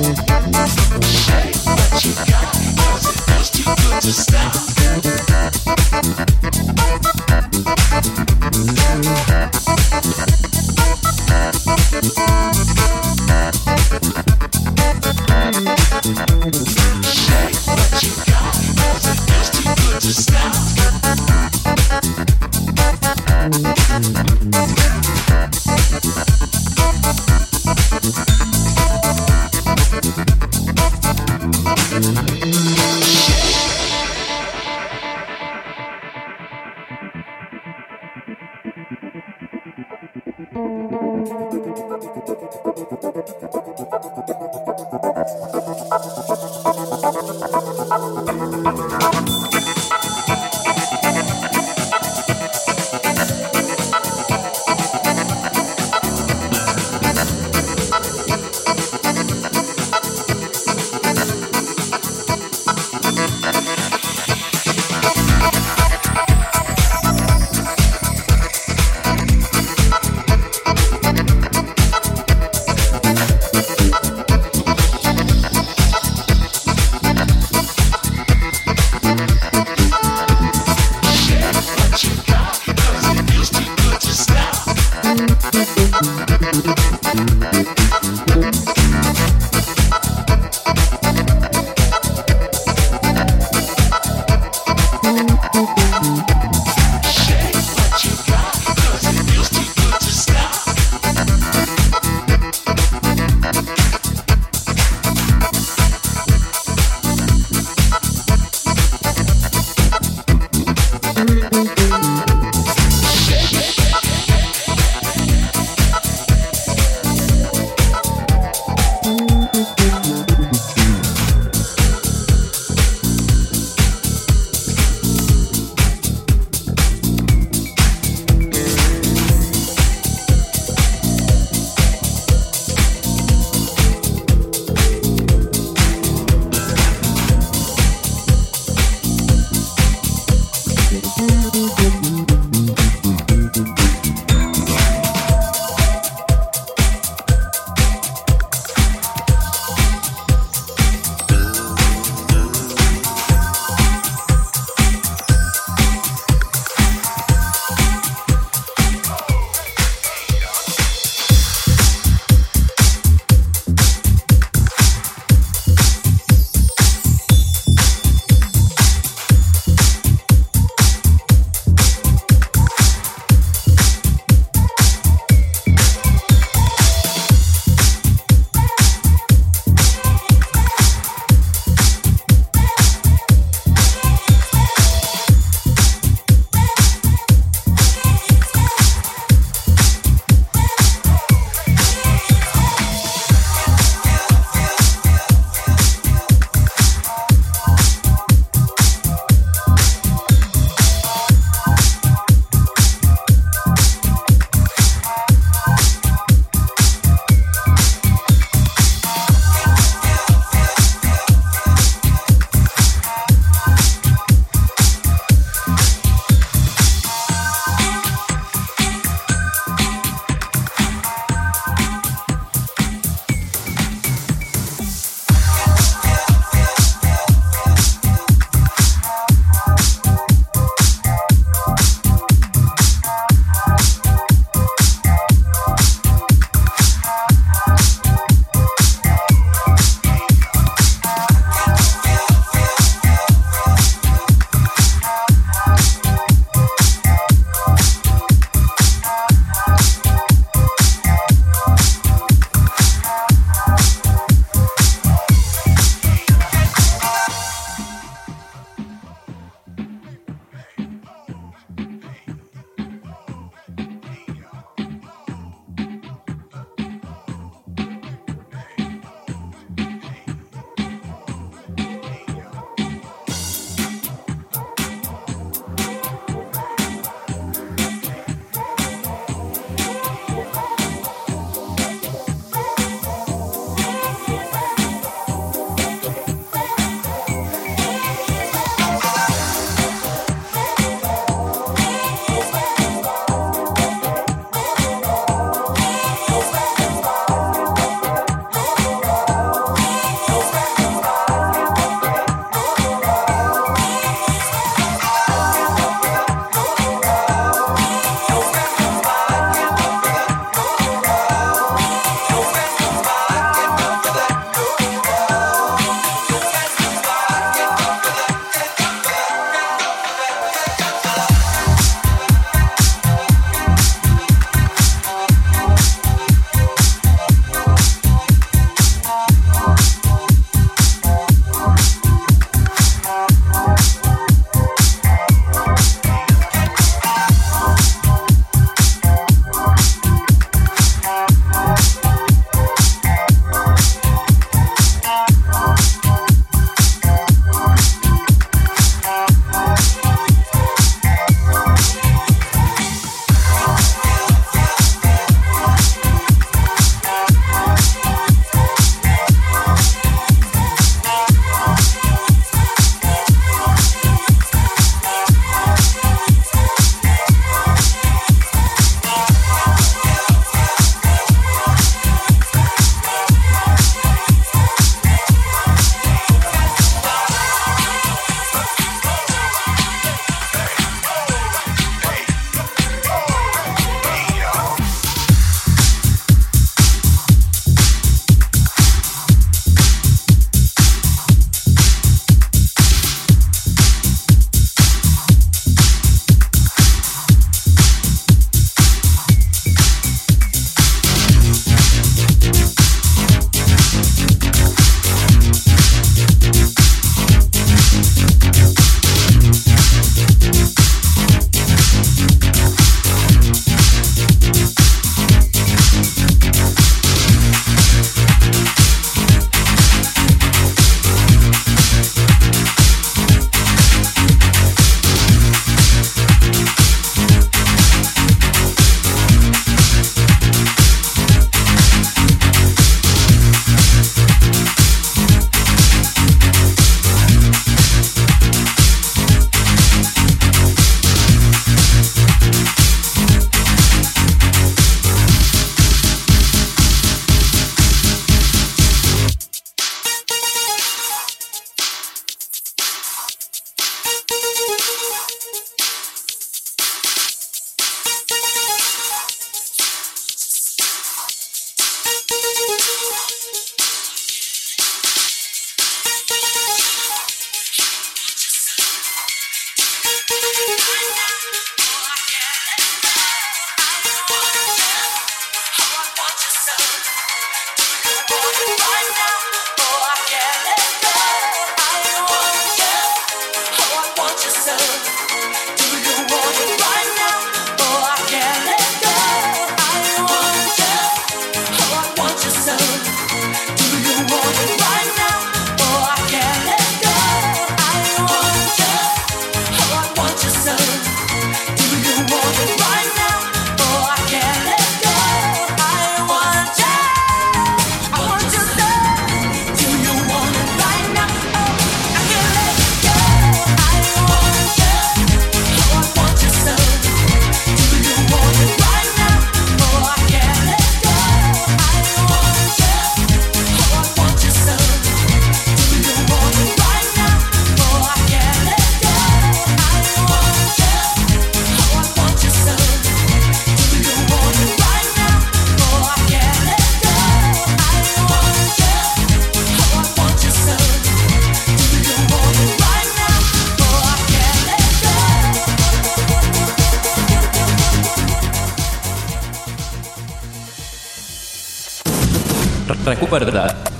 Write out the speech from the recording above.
Shake what you got, cause it feels too good to stop.